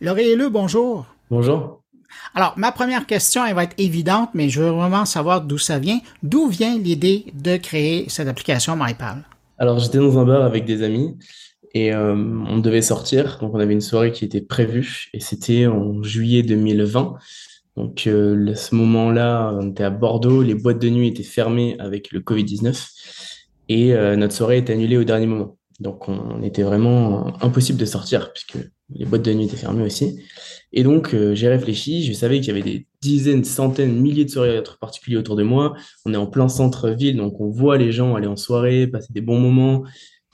Laurie Le, bonjour. Bonjour. Alors, ma première question, elle va être évidente, mais je veux vraiment savoir d'où ça vient. D'où vient l'idée de créer cette application MyPal? Alors, j'étais dans un bar avec des amis et euh, on devait sortir. Donc, on avait une soirée qui était prévue et c'était en juillet 2020. Donc, euh, à ce moment-là, on était à Bordeaux, les boîtes de nuit étaient fermées avec le Covid-19 et euh, notre soirée était annulée au dernier moment. Donc, on était vraiment impossible de sortir puisque les boîtes de nuit étaient fermées aussi. Et donc, euh, j'ai réfléchi. Je savais qu'il y avait des dizaines, centaines, milliers de soirées particuliers autour de moi. On est en plein centre-ville, donc on voit les gens aller en soirée, passer des bons moments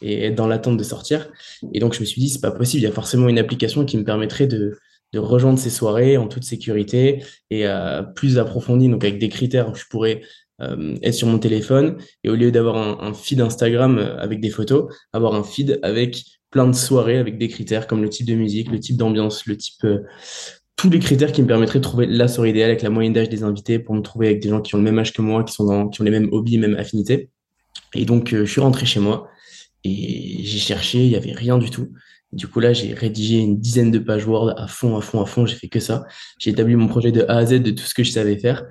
et être dans l'attente de sortir. Et donc, je me suis dit, c'est pas possible. Il y a forcément une application qui me permettrait de, de rejoindre ces soirées en toute sécurité et euh, plus approfondie, donc avec des critères où je pourrais euh, être sur mon téléphone et au lieu d'avoir un, feed Instagram euh, avec des photos, avoir un feed avec plein de soirées avec des critères comme le type de musique, le type d'ambiance, le type euh, tous les critères qui me permettraient de trouver la soirée idéale avec la moyenne d'âge des invités pour me trouver avec des gens qui ont le même âge que moi, qui sont dans, qui ont les mêmes hobbies, même affinités. Et donc je suis rentré chez moi et j'ai cherché, il y avait rien du tout. Du coup, là, j'ai rédigé une dizaine de pages Word à fond, à fond, à fond. J'ai fait que ça. J'ai établi mon projet de A à Z de tout ce que je savais faire.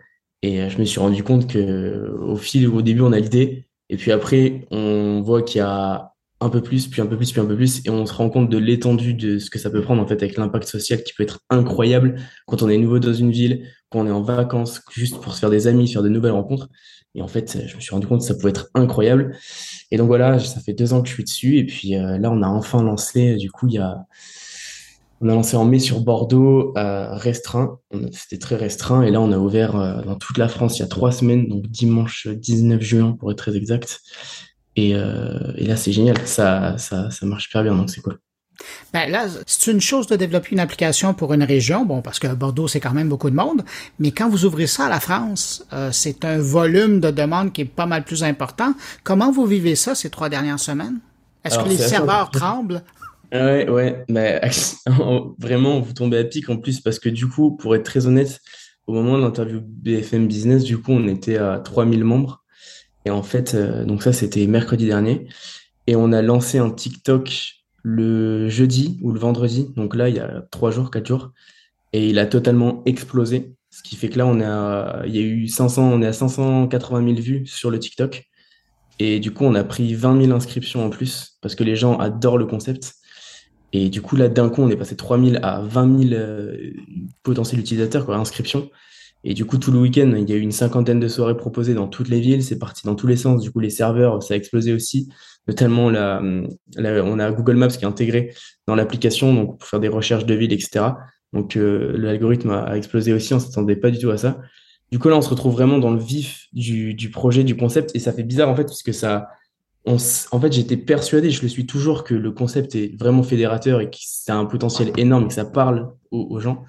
Et euh, je me suis rendu compte que au fil, au début, on a l'idée, et puis après, on voit qu'il y a un peu plus, puis un peu plus, puis un peu plus, et on se rend compte de l'étendue de ce que ça peut prendre en fait avec l'impact social qui peut être incroyable quand on est nouveau dans une ville, quand on est en vacances, juste pour se faire des amis, faire de nouvelles rencontres. Et en fait, je me suis rendu compte que ça pouvait être incroyable. Et donc voilà, ça fait deux ans que je suis dessus, et puis euh, là, on a enfin lancé. Du coup, il y a on a lancé en mai sur Bordeaux, euh, restreint. C'était très restreint. Et là, on a ouvert euh, dans toute la France il y a trois semaines, donc dimanche 19 juin pour être très exact. Et, euh, et là, c'est génial. Ça, ça, ça marche super bien, donc c'est cool. Ben là, c'est une chose de développer une application pour une région, bon, parce que Bordeaux, c'est quand même beaucoup de monde, mais quand vous ouvrez ça à la France, euh, c'est un volume de demande qui est pas mal plus important. Comment vous vivez ça ces trois dernières semaines? Est-ce que les serveurs tremblent? Ouais, ouais, mais vraiment, vous tombez à pic en plus parce que du coup, pour être très honnête, au moment de l'interview BFM Business, du coup, on était à 3000 membres. Et en fait, euh, donc ça, c'était mercredi dernier. Et on a lancé un TikTok le jeudi ou le vendredi. Donc là, il y a trois jours, quatre jours. Et il a totalement explosé. Ce qui fait que là, on a, il y a eu 500, on est à 580 000 vues sur le TikTok. Et du coup, on a pris 20 000 inscriptions en plus parce que les gens adorent le concept. Et du coup, là, d'un coup, on est passé de 3000 à 20 000 euh, potentiels utilisateurs, quoi, inscriptions. Et du coup, tout le week-end, il y a eu une cinquantaine de soirées proposées dans toutes les villes. C'est parti dans tous les sens. Du coup, les serveurs, ça a explosé aussi. Notamment, la, on a Google Maps qui est intégré dans l'application, donc pour faire des recherches de villes, etc. Donc, euh, l'algorithme a, explosé aussi. On s'attendait pas du tout à ça. Du coup, là, on se retrouve vraiment dans le vif du, du projet, du concept. Et ça fait bizarre, en fait, puisque ça, en fait, j'étais persuadé, je le suis toujours, que le concept est vraiment fédérateur et que ça a un potentiel énorme et que ça parle aux, gens.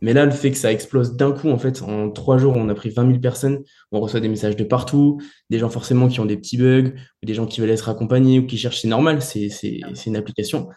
Mais là, le fait que ça explose d'un coup, en fait, en trois jours, on a pris 20 000 personnes, on reçoit des messages de partout, des gens forcément qui ont des petits bugs, ou des gens qui veulent être accompagnés ou qui cherchent, c'est normal, c'est une application.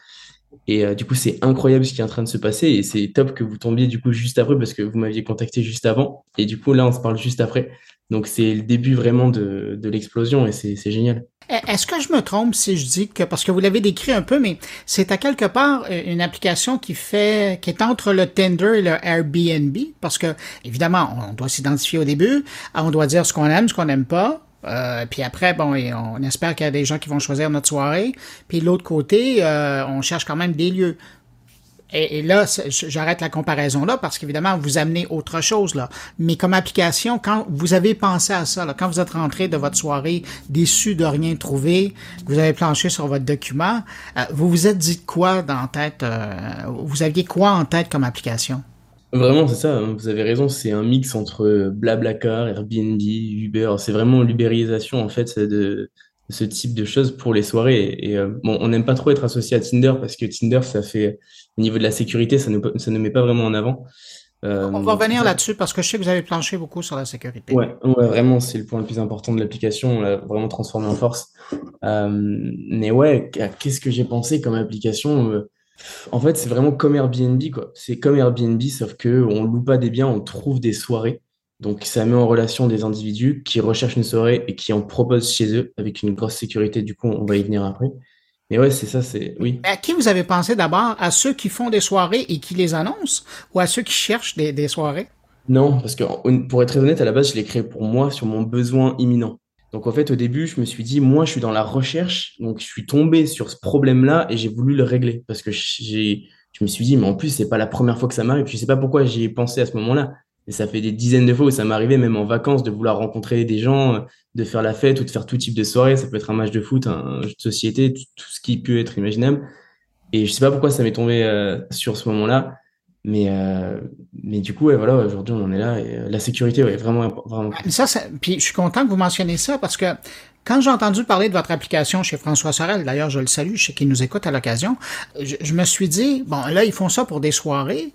Et euh, du coup, c'est incroyable ce qui est en train de se passer et c'est top que vous tombiez du coup juste après parce que vous m'aviez contacté juste avant. Et du coup, là, on se parle juste après. Donc, c'est le début vraiment de, de l'explosion et c'est génial. Est-ce que je me trompe si je dis que, parce que vous l'avez décrit un peu, mais c'est à quelque part euh, une application qui fait, qui est entre le Tinder et le Airbnb, parce que, évidemment, on doit s'identifier au début, on doit dire ce qu'on aime, ce qu'on n'aime pas, euh, puis après, bon, on espère qu'il y a des gens qui vont choisir notre soirée. Puis de l'autre côté, euh, on cherche quand même des lieux. Et, là, j'arrête la comparaison là parce qu'évidemment, vous amenez autre chose là. Mais comme application, quand vous avez pensé à ça, quand vous êtes rentré de votre soirée déçu de rien trouver, vous avez planché sur votre document, euh, vous vous êtes dit quoi la tête Vous aviez quoi en tête comme application? Vraiment, c'est ça, hein, vous avez raison, c'est un mix entre Blablacar, Airbnb, Uber. C'est vraiment l'ubérisation en fait de, ce type de choses pour les soirées. Et, euh, bon, on n'aime pas trop être associé à Tinder parce que Tinder, ça fait au niveau de la sécurité, ça ne ça ne met pas vraiment en avant. Euh, on va revenir là-dessus parce que je sais que vous avez planché beaucoup sur la sécurité. Ouais, ouais vraiment, c'est le point le plus important de l'application. On l'a vraiment transformé en force. Euh, mais ouais, qu'est-ce que j'ai pensé comme application en fait, c'est vraiment comme Airbnb, quoi. C'est comme Airbnb, sauf que on loue pas des biens, on trouve des soirées. Donc, ça met en relation des individus qui recherchent une soirée et qui en proposent chez eux avec une grosse sécurité. Du coup, on va y venir après. Mais ouais, c'est ça, c'est oui. À qui vous avez pensé d'abord? À ceux qui font des soirées et qui les annoncent? Ou à ceux qui cherchent des, des soirées? Non, parce que pour être très honnête, à la base, je l'ai créé pour moi sur mon besoin imminent. Donc en fait, au début, je me suis dit, moi, je suis dans la recherche, donc je suis tombé sur ce problème-là et j'ai voulu le régler parce que j'ai, je me suis dit, mais en plus, c'est pas la première fois que ça m'arrive. Je sais pas pourquoi j'y ai pensé à ce moment-là. Et ça fait des dizaines de fois où ça m'arrivait, même en vacances, de vouloir rencontrer des gens, de faire la fête ou de faire tout type de soirée. Ça peut être un match de foot, un jeu de société, tout, ce qui peut être imaginable. Et je sais pas pourquoi ça m'est tombé euh, sur ce moment-là. Mais, euh, mais du coup, ouais, voilà, aujourd'hui, on en est là. Et euh, la sécurité, ouais, vraiment, vraiment. Ça, ça, puis je suis content que vous mentionniez ça parce que quand j'ai entendu parler de votre application chez François Sorel, d'ailleurs, je le salue, je sais qu'il nous écoute à l'occasion, je, me suis dit, bon, là, ils font ça pour des soirées.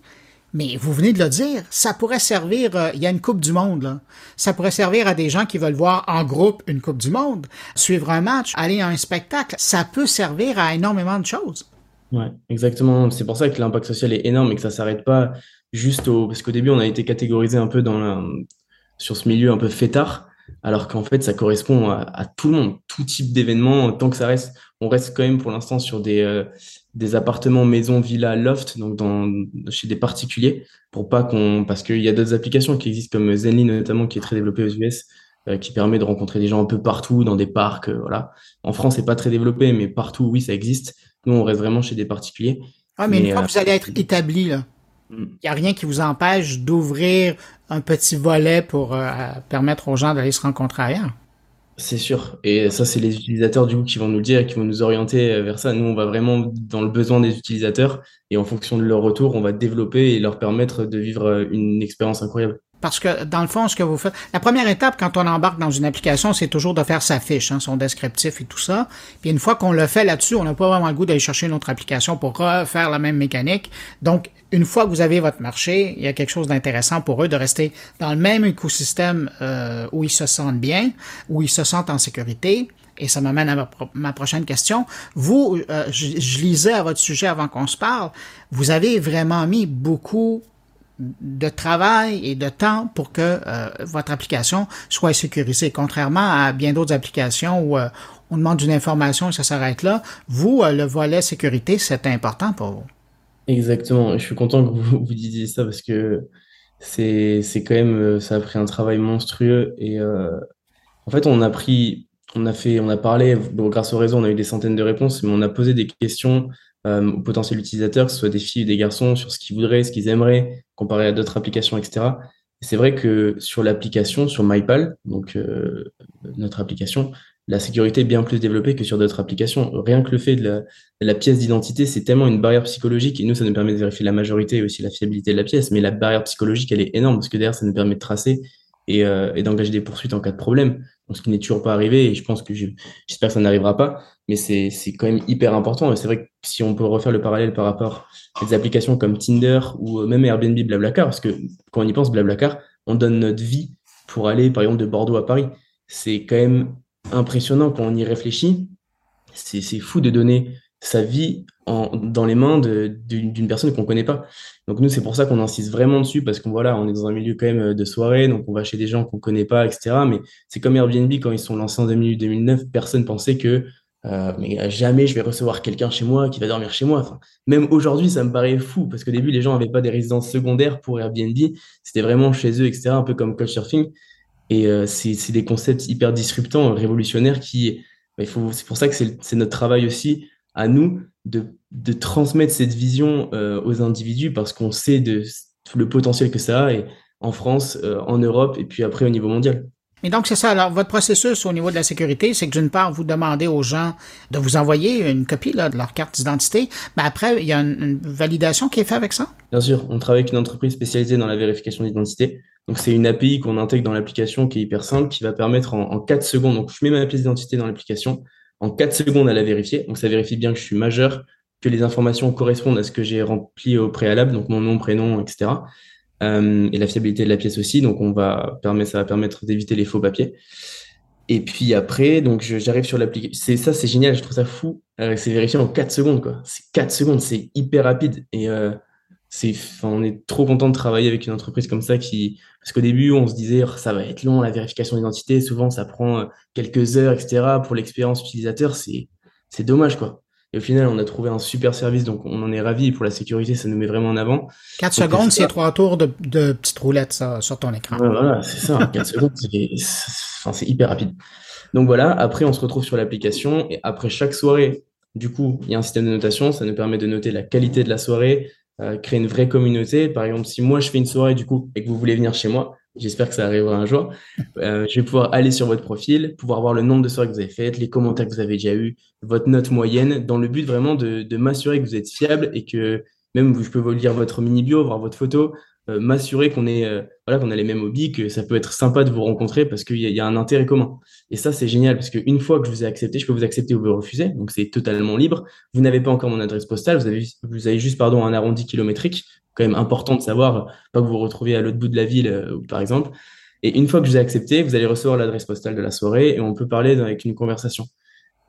Mais vous venez de le dire, ça pourrait servir, euh, il y a une Coupe du Monde, ça pourrait servir à des gens qui veulent voir en groupe une Coupe du Monde, suivre un match, aller à un spectacle, ça peut servir à énormément de choses. Ouais, exactement. C'est pour ça que l'impact social est énorme et que ça s'arrête pas juste au... Parce qu'au début, on a été catégorisé un peu dans sur ce milieu un peu fêtard, alors qu'en fait, ça correspond à, tout le monde, tout type d'événement, tant que ça reste... On reste quand même pour l'instant sur des... Euh, des appartements, maisons, villas, loft, donc dans, chez des particuliers, pour pas qu'on, parce qu'il y a d'autres applications qui existent comme Zenly notamment, qui est très développé aux US, euh, qui permet de rencontrer des gens un peu partout, dans des parcs, euh, voilà. En France, c'est pas très développé, mais partout, oui, ça existe. Nous, on reste vraiment chez des particuliers. Ah, mais, une fois que vous allez être établi, là, il mm. n'y a rien qui vous empêche d'ouvrir un petit volet pour euh, permettre aux gens d'aller se rencontrer ailleurs. C'est sûr. Et ça, c'est les utilisateurs du coup qui vont nous le dire qui vont nous orienter euh, vers ça. Nous, on va vraiment dans le besoin des utilisateurs et en fonction de leur retour, on va développer et leur permettre de vivre euh, une expérience incroyable. Parce que dans le fond, ce que vous faites, la première étape quand on embarque dans une application, c'est toujours de faire sa fiche, hein, son descriptif et tout ça. Puis une fois qu'on le fait là-dessus, on n'a pas vraiment le goût d'aller chercher une autre application pour refaire la même mécanique. Donc, une fois que vous avez votre marché, il y a quelque chose d'intéressant pour eux de rester dans le même écosystème euh, où ils se sentent bien, où ils se sentent en sécurité. Et ça m'amène à ma, prochaine question. Vous, euh, je lisais à votre sujet avant qu'on se parle, vous avez vraiment mis beaucoup de travail et de temps pour que euh, votre application soit sécurisée. Contrairement à bien d'autres applications où euh, on demande une information et ça s'arrête là, vous, euh, le volet sécurité, c'est important pour vous. Exactement. Je suis content que vous, disiez ça parce que c'est, c'est quand même, ça a pris un travail monstrueux et en fait, on a pris, on a fait, on a parlé, grâce au réseau, on a eu des centaines de réponses, mais on a posé des questions euh, aux potentiels utilisateurs, que ce soit des filles ou des garçons, sur ce qu'ils voudraient, ce qu'ils aimeraient, comparé à d'autres applications, etc. Et c'est vrai que sur l'application, sur MyPal, donc euh, notre application, la sécurité est bien plus développée que sur d'autres applications. Rien que le fait de la, de la pièce d'identité, c'est tellement une barrière psychologique, et nous, ça nous permet de vérifier la majorité et aussi la fiabilité de la pièce, mais la barrière psychologique, elle est énorme, parce que derrière, ça nous permet de tracer et, euh, et d'engager des poursuites en cas de problème. Donc, ce qui n'est toujours pas arrivé, et je pense que j'espère que ça n'arrivera pas, mais c'est quand même hyper important. Et c'est vrai que si on peut refaire le parallèle par rapport à des applications comme Tinder ou même Airbnb, Blablacar, parce que quand on y pense, Blablacar, on donne notre vie pour aller, par exemple, de Bordeaux à Paris. C'est quand même impressionnant quand on y réfléchit. C'est fou de donner sa vie en, dans les mains d'une personne qu'on connaît pas. Donc nous, c'est pour ça qu'on insiste vraiment dessus, parce qu'on voilà, on est dans un milieu quand même de soirée, donc on va chez des gens qu'on connaît pas, etc. Mais c'est comme Airbnb, quand ils sont lancés en 2008-2009, personne pensait que euh, mais jamais je vais recevoir quelqu'un chez moi qui va dormir chez moi. Enfin, même aujourd'hui, ça me paraît fou, parce qu'au début, les gens n'avaient pas des résidences secondaires pour Airbnb, c'était vraiment chez eux, etc., un peu comme Couchsurfing. Et euh, c'est des concepts hyper disruptants, révolutionnaires, qui, bah, c'est pour ça que c'est notre travail aussi à nous de, de transmettre cette vision euh, aux individus parce qu'on sait de, le potentiel que ça a et en France, euh, en Europe et puis après au niveau mondial. Et donc, c'est ça. Alors, votre processus au niveau de la sécurité, c'est que d'une part, vous demandez aux gens de vous envoyer une copie là, de leur carte d'identité, mais après, il y a une, validation qui est faite avec ça? Bien sûr. On travaille avec une entreprise spécialisée dans la vérification d'identité. Donc, c'est une API qu'on intègre dans l'application qui est hyper simple, qui va permettre en, en 4 secondes. Donc, je mets ma pièce d'identité dans l'application en 4 secondes à la vérifier. Donc ça vérifie bien que je suis majeur, que les informations correspondent à ce que j'ai rempli au préalable, donc mon nom, prénom, etc. Euh, et la fiabilité de la pièce aussi. Donc on va permettre, ça va permettre d'éviter les faux papiers. Et puis après, donc j'arrive sur l'application. Ça, c'est génial. Je trouve ça fou. Euh, c'est vérifié en 4 secondes, quoi. C'est 4 secondes, c'est hyper rapide. Et euh, c'est, on est trop content de travailler avec une entreprise comme ça qui, parce qu'au début, on se disait, oh, ça va être long, la vérification d'identité. Souvent, ça prend quelques heures, etc. Pour l'expérience utilisateur, c'est, c'est dommage, quoi. Et au final, on a trouvé un super service, donc on en est ravis. Et pour la sécurité, ça nous met vraiment en avant. 4 secondes, c'est trois tours de, de petites roulettes ça, sur ton écran. voilà, c'est ça. 4 secondes, c'est hyper rapide. Donc voilà, après, on se retrouve sur l'application. Et après chaque soirée, du coup, il y a un système de notation. Ça nous permet de noter la qualité de la soirée, euh, créer une vraie communauté. Par exemple, si moi, je fais une soirée, du coup, et que vous voulez venir chez moi, J'espère que ça arrivera un jour. Euh, je vais pouvoir aller sur votre profil, pouvoir voir le nombre de soirées que vous avez faites, les commentaires que vous avez déjà eus, votre note moyenne, dans le but vraiment de, m'assurer que vous êtes fiable et que même je peux vous lire votre mini bio, voir votre photo, euh, m'assurer qu'on est euh, voilà qu'on a les mêmes hobbies, que ça peut être sympa de vous rencontrer parce qu'il y, y, a un intérêt commun. Et ça c'est génial parce qu'une fois que je vous ai accepté, je peux vous accepter ou vous refuser, donc c'est totalement libre. Vous n'avez pas encore mon adresse postale, vous avez vous avez juste pardon un arrondi kilométrique quand même important de savoir, pas que vous vous retrouviez à l'autre bout de la ville, euh, par exemple. Et une fois que je vous ai accepté, vous allez recevoir l'adresse postale de la soirée et on peut parler avec une conversation.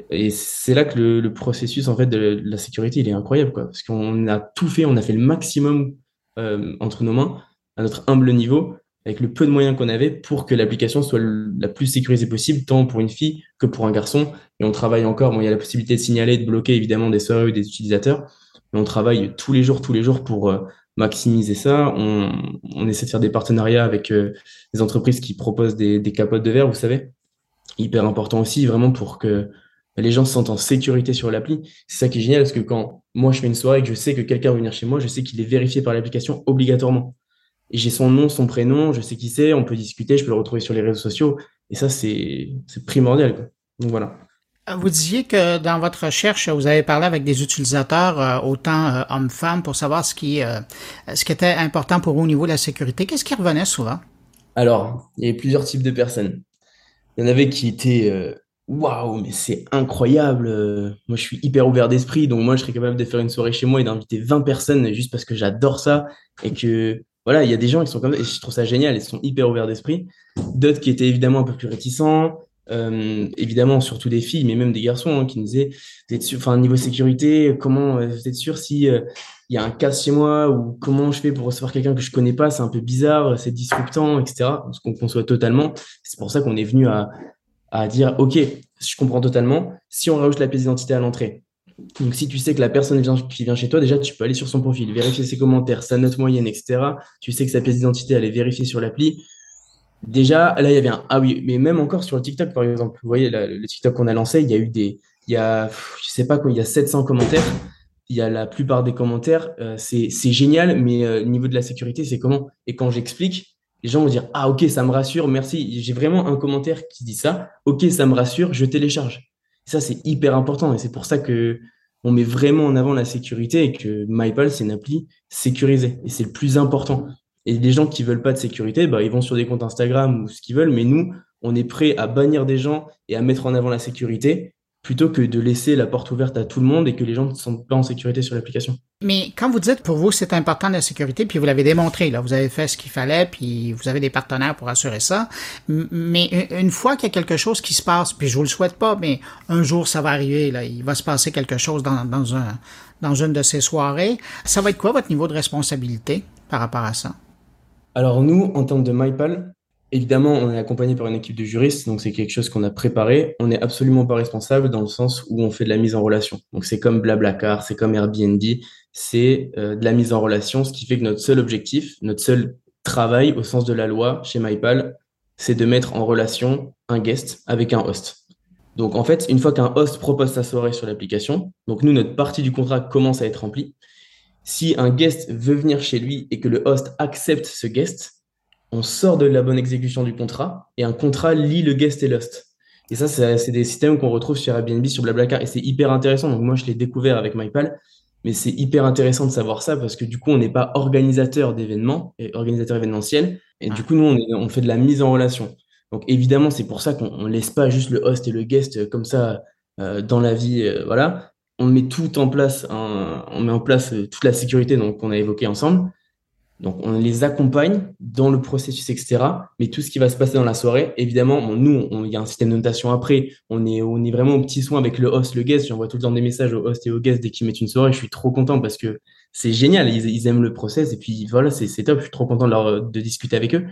Et c'est là que le, processus en fait de la sécurité il est incroyable quoi, parce qu'on a tout fait, on a fait le maximum euh, entre nos mains à notre humble niveau avec le peu de moyens qu'on avait pour que l'application soit la plus sécurisée possible, tant pour une fille que pour un garçon. Et on travaille encore. Il y a la possibilité de signaler, de bloquer évidemment des soirées ou des utilisateurs, mais on travaille tous les jours, tous les jours pour euh, maximiser ça. On, on, essaie de faire des partenariats avec euh, des entreprises qui proposent des, capotes de verre, vous savez. Hyper important aussi, vraiment pour que les gens se sentent en sécurité sur l'appli. C'est ça qui est génial, parce que quand moi je fais une soirée et que je sais que quelqu'un va venir chez moi, je sais qu'il est vérifié par l'application obligatoirement. J'ai son nom, son prénom, je sais qui c'est, on peut discuter, je peux le retrouver sur les réseaux sociaux. Et ça, c'est primordial. Donc voilà. Vous disiez que dans votre recherche, vous avez parlé avec des utilisateurs, euh, autant euh, hommes-femmes, pour savoir ce qui, euh, ce qui était important pour eux au niveau de la sécurité. Qu'est-ce qui revenait souvent? Alors, il y avait plusieurs types de personnes. Il y en avait qui étaient waouh, mais c'est incroyable. Moi, je suis hyper ouvert d'esprit, donc moi, je serais capable de faire une soirée chez moi et d'inviter 20 personnes juste parce que j'adore ça et que voilà, il y a des gens qui sont comme ça, et je trouve ça génial, ils sont hyper ouverts d'esprit. D'autres qui étaient évidemment un peu plus réticents, euh, évidemment, surtout des filles, mais même des garçons hein, qui nous disaient, enfin, niveau sécurité, comment euh, vous êtes sûr si euh, il y a un casse chez moi ou comment je fais pour recevoir quelqu'un que je connais pas, c'est un peu bizarre, c'est disruptant, etc. Ce qu'on conçoit totalement. C'est pour ça qu'on est venu à, à dire, OK, je comprends totalement. Si on rajoute la pièce d'identité à l'entrée, donc si tu sais que la personne qui vient chez toi, déjà, tu peux aller sur son profil, vérifier ses commentaires, sa note moyenne, etc. Tu sais que sa pièce d'identité, elle est vérifiée sur l'appli. Déjà, là, il y avait un. Ah oui, mais même encore sur le TikTok, par exemple, vous voyez, le TikTok qu'on a lancé, il y a eu des. Il y a, je sais pas quoi, il y a 700 commentaires. Il y a la plupart des commentaires. Euh, c'est génial, mais euh, niveau de la sécurité, c'est comment? Et quand j'explique, les gens vont dire Ah, ok, ça me rassure, merci. J'ai vraiment un commentaire qui dit ça. Ok, ça me rassure, je télécharge. ça, c'est hyper important et c'est pour ça que on met vraiment en avant la sécurité et que MyPal, c'est une appli sécurisée et c'est le plus important. Et les gens qui veulent pas de sécurité, bah, ils vont sur des comptes Instagram ou ce qu'ils veulent, mais nous, on est prêt à bannir des gens et à mettre en avant la sécurité plutôt que de laisser la porte ouverte à tout le monde et que les gens ne sont pas en sécurité sur l'application. Mais quand vous dites pour vous c'est important la sécurité, puis vous l'avez démontré, là, vous avez fait ce qu'il fallait, puis vous avez des partenaires pour assurer ça. Mais une fois qu'il y a quelque chose qui se passe, puis je vous le souhaite pas, mais un jour ça va arriver, là, il va se passer quelque chose dans, dans un dans une de ces soirées, ça va être quoi votre niveau de responsabilité par rapport à ça? Alors nous, en termes de MyPal, évidemment, on est accompagné par une équipe de juristes, donc c'est quelque chose qu'on a préparé. On n'est absolument pas responsable dans le sens où on fait de la mise en relation. Donc c'est comme Blablacar, c'est comme Airbnb, c'est euh, de la mise en relation, ce qui fait que notre seul objectif, notre seul travail au sens de la loi chez MyPal, c'est de mettre en relation un guest avec un host. Donc en fait, une fois qu'un host propose sa soirée sur l'application, donc nous, notre partie du contrat commence à être remplie, si un guest veut venir chez lui et que le host accepte ce guest, on sort de la bonne exécution du contrat et un contrat lie le guest et l'host. Et ça, c'est des systèmes qu'on retrouve sur Airbnb, sur Blablacar, et c'est hyper intéressant. Donc moi, je l'ai découvert avec MyPal, mais c'est hyper intéressant de savoir ça parce que du coup, on n'est pas organisateur d'événements et organisateur événementiel, et du coup, nous, on, on, fait de la mise en relation. Donc évidemment, c'est pour ça qu'on laisse pas juste le host et le guest comme ça euh, dans la vie, euh, voilà on met tout en place, on met en place euh, toute la sécurité qu'on a évoqué ensemble. Donc on les accompagne dans le processus, etc. Mais tout ce qui va se passer dans la soirée, évidemment, nous, il y a un système de notation après. On est, on est vraiment au petit soin avec le host, le guest. J'envoie tout le temps des messages au host et au guest dès qu'ils mettent une soirée. Je suis trop content parce que c'est génial. Ils, aiment le process et puis voilà, c'est top. Je suis trop content de, de discuter avec eux.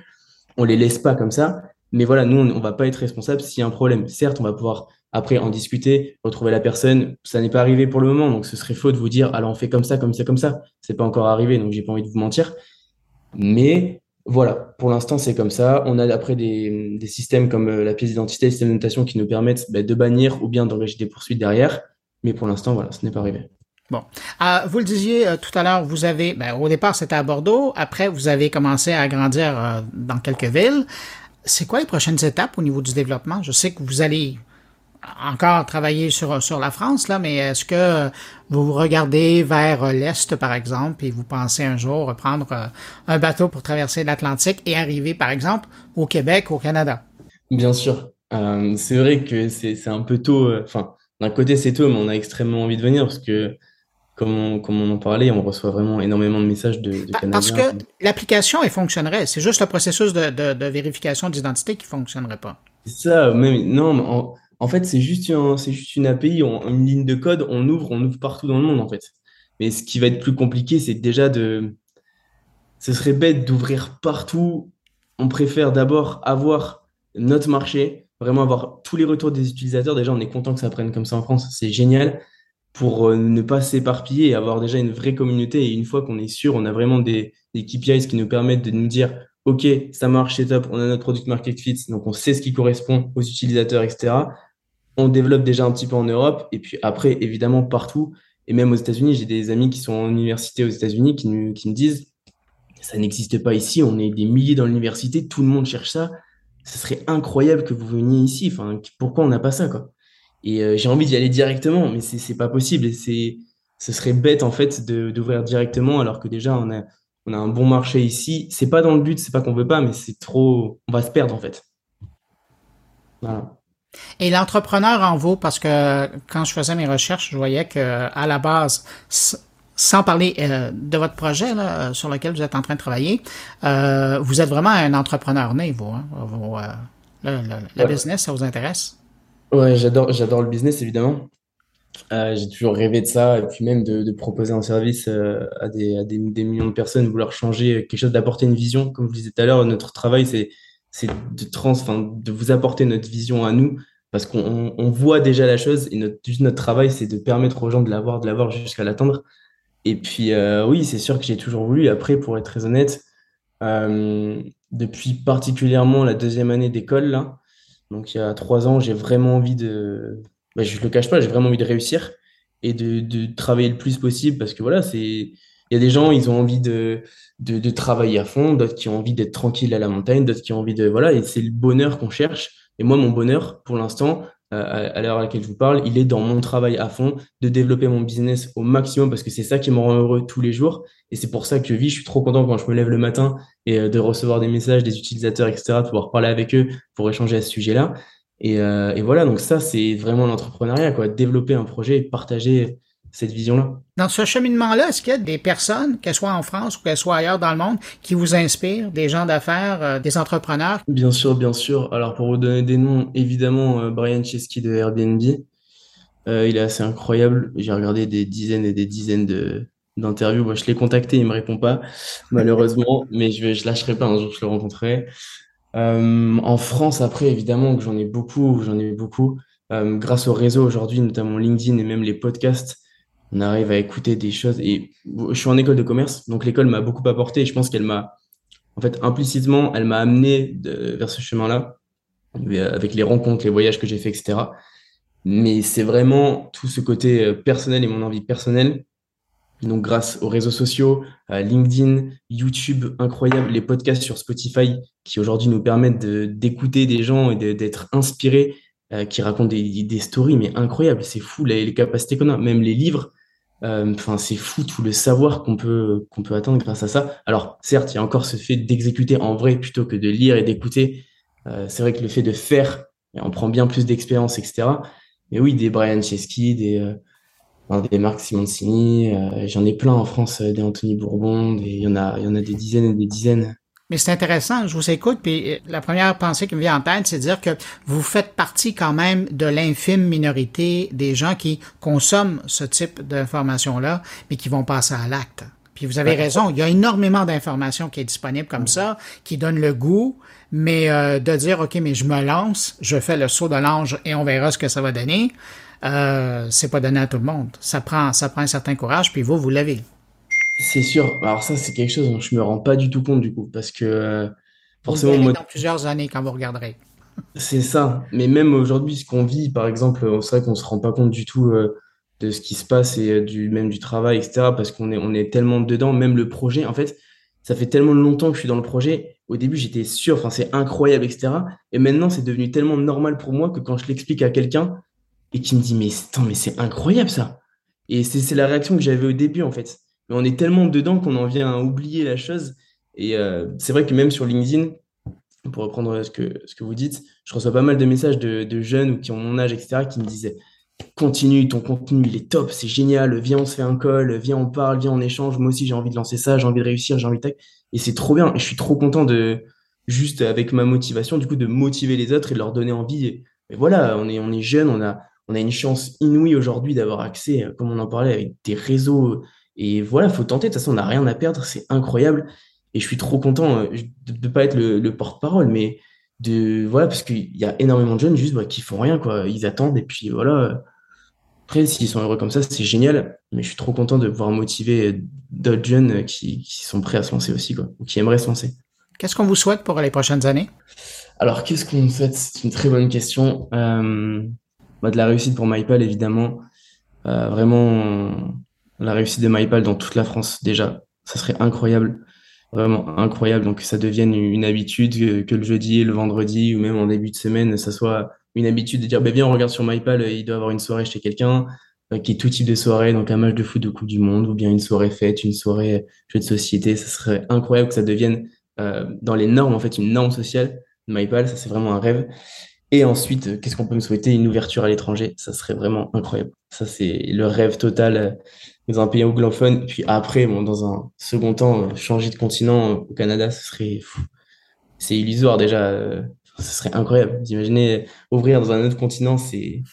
On les laisse pas comme ça. Mais voilà, nous, on, on va pas être responsable s'il y a un problème. Certes, on va pouvoir après en discuter, retrouver la personne. Ça n'est pas arrivé pour le moment, donc ce serait faux de vous dire, alors on fait comme ça, comme ça, comme ça. C'est pas encore arrivé, donc j'ai pas envie de vous mentir. Mais voilà, pour l'instant, c'est comme ça. On a après des, des systèmes comme euh, la pièce d'identité, le système de notation qui nous permettent bah, de bannir ou bien d'engager des poursuites derrière. Mais pour l'instant, voilà, ce n'est pas arrivé. Bon. Euh, vous le disiez euh, tout à l'heure, vous avez, ben, au départ, c'était à Bordeaux. Après, vous avez commencé à grandir euh, dans quelques villes. C'est quoi les prochaines étapes au niveau du développement? Je sais que vous allez encore travailler sur, sur la France, là, mais est-ce que vous regardez vers l'Est, par exemple, et vous pensez un jour prendre un bateau pour traverser l'Atlantique et arriver, par exemple, au Québec, au Canada? Bien sûr. c'est vrai que c'est un peu tôt. Enfin, d'un côté, c'est tôt, mais on a extrêmement envie de venir parce que comme on, en parlait, on reçoit vraiment énormément de messages de, de Canadiens. Parce que l'application, elle fonctionnerait. C'est juste le processus de, vérification d'identité qui fonctionnerait pas. C'est ça, même, non, en, fait, c'est juste, c'est juste une API, une ligne de code, on ouvre, on ouvre partout dans le monde, en fait. Mais ce qui va être plus compliqué, c'est déjà de. Ce serait bête d'ouvrir partout. On préfère d'abord avoir notre marché, vraiment avoir tous les retours des utilisateurs. Déjà, on est content que ça prenne comme ça en France, c'est génial pour euh, ne pas s'éparpiller et avoir déjà une vraie communauté. Et une fois qu'on est sûr, on a vraiment des, des KPIs qui nous permettent de nous dire, OK, ça marche, c'est top, on a notre product market fit, donc on sait ce qui correspond aux utilisateurs, etc. On développe déjà un petit peu en Europe et puis après, évidemment, partout. Et même aux États-Unis, j'ai des amis qui sont en université aux États-Unis qui, qui me disent, ça n'existe pas ici, on est des milliers dans l'université, tout le monde cherche ça. Ce serait incroyable que vous veniez ici. Enfin, pourquoi on n'a pas ça, quoi? Et euh, j'ai envie d'y aller directement, mais c'est pas possible. C'est, ce serait bête en fait d'ouvrir directement, alors que déjà on a, on a un bon marché ici. C'est pas dans le but, c'est pas qu'on veut pas, mais c'est trop, on va se perdre en fait. Voilà. Et l'entrepreneur en vaut parce que quand je faisais mes recherches, je voyais que à la base, sans parler euh, de votre projet là, sur lequel vous êtes en train de travailler, euh, vous êtes vraiment un entrepreneur né, vous. Hein? vous euh, le, business, ça vous intéresse? Ouais, j'adore, j'adore le business, évidemment. Euh, j'ai toujours rêvé de ça, et puis même de, de proposer un service euh, à, des, à des, des, millions de personnes, vouloir changer quelque chose, d'apporter une vision. Comme je disais tout à l'heure, notre travail, c'est, c'est de, trans, de vous apporter notre vision à nous, parce qu'on on voit déjà la chose, et notre, notre travail, c'est de permettre aux gens de l'avoir, de l'avoir jusqu'à l'atteindre. Et puis, euh, oui, c'est sûr que j'ai toujours voulu. Après, pour être très honnête, euh, depuis particulièrement la deuxième année d'école, là, donc il y a trois ans, j'ai vraiment envie de, bah, je le cache pas, j'ai vraiment envie de réussir et de, de, travailler le plus possible parce que voilà, c'est, il y a des gens, ils ont envie de, de, de travailler à fond, d'autres qui ont envie d'être tranquilles à la montagne, d'autres qui ont envie de, voilà, et c'est le bonheur qu'on cherche. Et moi, mon bonheur, pour l'instant, euh, à l'heure à laquelle je vous parle, il est dans mon travail à fond, de développer mon business au maximum parce que c'est ça qui me rend heureux tous les jours. Et c'est pour ça que je vis. Je suis trop content quand je me lève le matin et euh, de recevoir des messages des utilisateurs, etc., de pouvoir parler avec eux pour échanger à ce sujet-là. Et, euh, et voilà, donc ça, c'est vraiment l'entrepreneuriat, quoi. Développer un projet et partager cette vision-là. Dans ce cheminement-là, est-ce qu'il y a des personnes, qu'elles soient en France ou qu'elles soient ailleurs dans le monde, qui vous inspirent, des gens d'affaires, euh, des entrepreneurs? Bien sûr, bien sûr. Alors, pour vous donner des noms, évidemment, euh, Brian Chesky de Airbnb. Euh, il est assez incroyable. J'ai regardé des dizaines et des dizaines de, d'interviews. Moi, je l'ai contacté, il me répond pas, malheureusement, mais je ne lâcherai pas un jour, je le rencontrerai. en France, après, évidemment, que j'en ai beaucoup, j'en ai beaucoup. grâce au réseau aujourd'hui, notamment LinkedIn et même les podcasts, on arrive à écouter des choses. Et je suis en école de commerce, donc l'école m'a beaucoup apporté. Et je pense qu'elle m'a, en fait, implicitement, elle m'a amené vers ce chemin-là, avec les rencontres, les voyages que j'ai fait, etc. Mais c'est vraiment tout ce côté euh, personnel et mon envie personnelle. Donc, grâce aux réseaux sociaux, à LinkedIn, YouTube, incroyable, les podcasts sur Spotify qui aujourd'hui nous permettent d'écouter des gens et d'être inspirés, euh, qui racontent des, des stories, mais incroyables. C'est fou les, capacités qu'on a. Même les livres, enfin, c'est fou tout le savoir qu'on peut qu'on peut atteindre grâce à ça. Alors, certes, il y a encore ce fait d'exécuter en vrai plutôt que de lire et d'écouter. Euh, c'est vrai que le fait de faire, on prend bien plus d'expérience, etc. Mais oui, des Brian Chesky, des euh, des Marc Simoncini, j'en ai plein en France, des Anthony Bourbon, il y en a il y en a des dizaines et des dizaines. Mais c'est intéressant, je vous écoute, puis euh, la première pensée qui me vient en tête, c'est de dire que vous faites partie quand même de l'infime minorité des gens qui consomment ce type d'informations-là, mais qui vont passer à l'acte. Puis vous avez raison, il y a énormément d'informations qui est disponible comme ça, qui donne le goût, mais euh, de dire ok, mais je me lance, je fais le saut de l'ange et on verra ce que ça va donner, euh, c'est pas donné à tout le monde. Ça prend, ça prend un certain courage, puis vous, vous l'avez. C'est sûr. Alors ça, c'est quelque chose dont je me rends pas du tout compte du coup, parce que euh, forcément, vous dans plusieurs années quand vous regarderez. C'est ça. Mais même aujourd'hui, ce qu'on vit, par exemple, c'est vrai qu'on se rend pas compte du tout de ce qui se passe et du même du travail, etc. Parce qu'on est, on est tellement dedans. Même le projet, en fait, ça fait tellement longtemps que je suis dans le projet. Au début, j'étais sûr, enfin, c'est incroyable, etc. Et maintenant, c'est devenu tellement normal pour moi que quand je l'explique à quelqu'un et qui me dit, mais attends, mais c'est incroyable ça. Et c'est la réaction que j'avais au début, en fait. Mais on est tellement dedans qu'on en vient à oublier la chose. Et euh, c'est vrai que même sur LinkedIn, pour reprendre ce que, ce que vous dites, je reçois pas mal de messages de, jeunes ou qui ont mon âge, etc., qui me disaient continue, ton contenu, il est top, c'est génial, viens, on se fait un call, viens, on parle, viens, on échange, moi aussi, j'ai envie de lancer ça, j'ai envie de réussir, j'ai envie de... Et c'est trop bien, et je suis trop content de, juste avec ma motivation, du coup, de motiver les autres et de leur donner envie. Et, voilà, on est, on est jeune, on a, on a une chance inouïe aujourd'hui d'avoir accès, comme on en parlait, avec des réseaux. Et voilà, faut tenter, de toute façon, on n'a rien à perdre, c'est incroyable. Et je suis trop content euh, de ne pas être le, porte-parole, mais de, voilà, parce qu'il y a énormément de jeunes juste bah, qui font rien, quoi. Ils attendent, et puis voilà après, s'ils sont heureux comme ça, c'est génial. Mais je suis trop content de pouvoir motiver d'autres jeunes qui, sont prêts à se lancer aussi, quoi, ou qui aimeraient se lancer. Qu'est-ce qu'on vous souhaite pour les prochaines années? Alors, qu'est-ce qu'on me souhaite? C'est une très bonne question. Euh, bah, de la réussite pour MyPal, évidemment. Euh, vraiment, la réussite de MyPal dans toute la France, déjà. Ça serait incroyable. Vraiment incroyable. Donc, que ça devienne une habitude, que, le jeudi, le vendredi, ou même en début de semaine, ça soit une habitude de dire, bah, viens, on regarde sur MyPal, il doit avoir une soirée chez quelqu'un, euh, qui est tout type de soirée, donc un match de foot de Coupe du Monde, ou bien une soirée fête, une soirée jeu de société. Ça serait incroyable que ça devienne euh, dans les normes, en fait, une norme sociale. MyPal, ça c'est vraiment un rêve. Et ensuite, euh, qu'est-ce qu'on peut me souhaiter? Une ouverture à l'étranger, ça serait vraiment incroyable. Ça, c'est le rêve total dans un pays anglophone. Puis après, bon, dans un second temps, changer de continent au Canada, ce serait. C'est illusoire déjà ce serait incroyable. Vous imaginez ouvrir dans un autre continent, c'est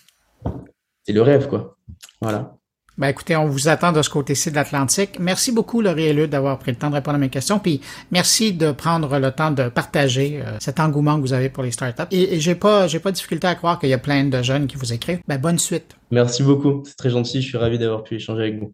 c'est le rêve, quoi. Voilà. Ben écoutez, on vous attend de ce côté-ci de l'Atlantique. Merci beaucoup, Laurie et d'avoir pris le temps de répondre à mes questions. Puis merci de prendre le temps de partager euh, cet engouement que vous avez pour les startups. Et, et j'ai pas, j'ai pas de difficulté à croire qu'il y a plein de jeunes qui vous écrivent. Ben bonne suite. Merci beaucoup. C'est très gentil. Je suis ravi d'avoir pu échanger avec vous.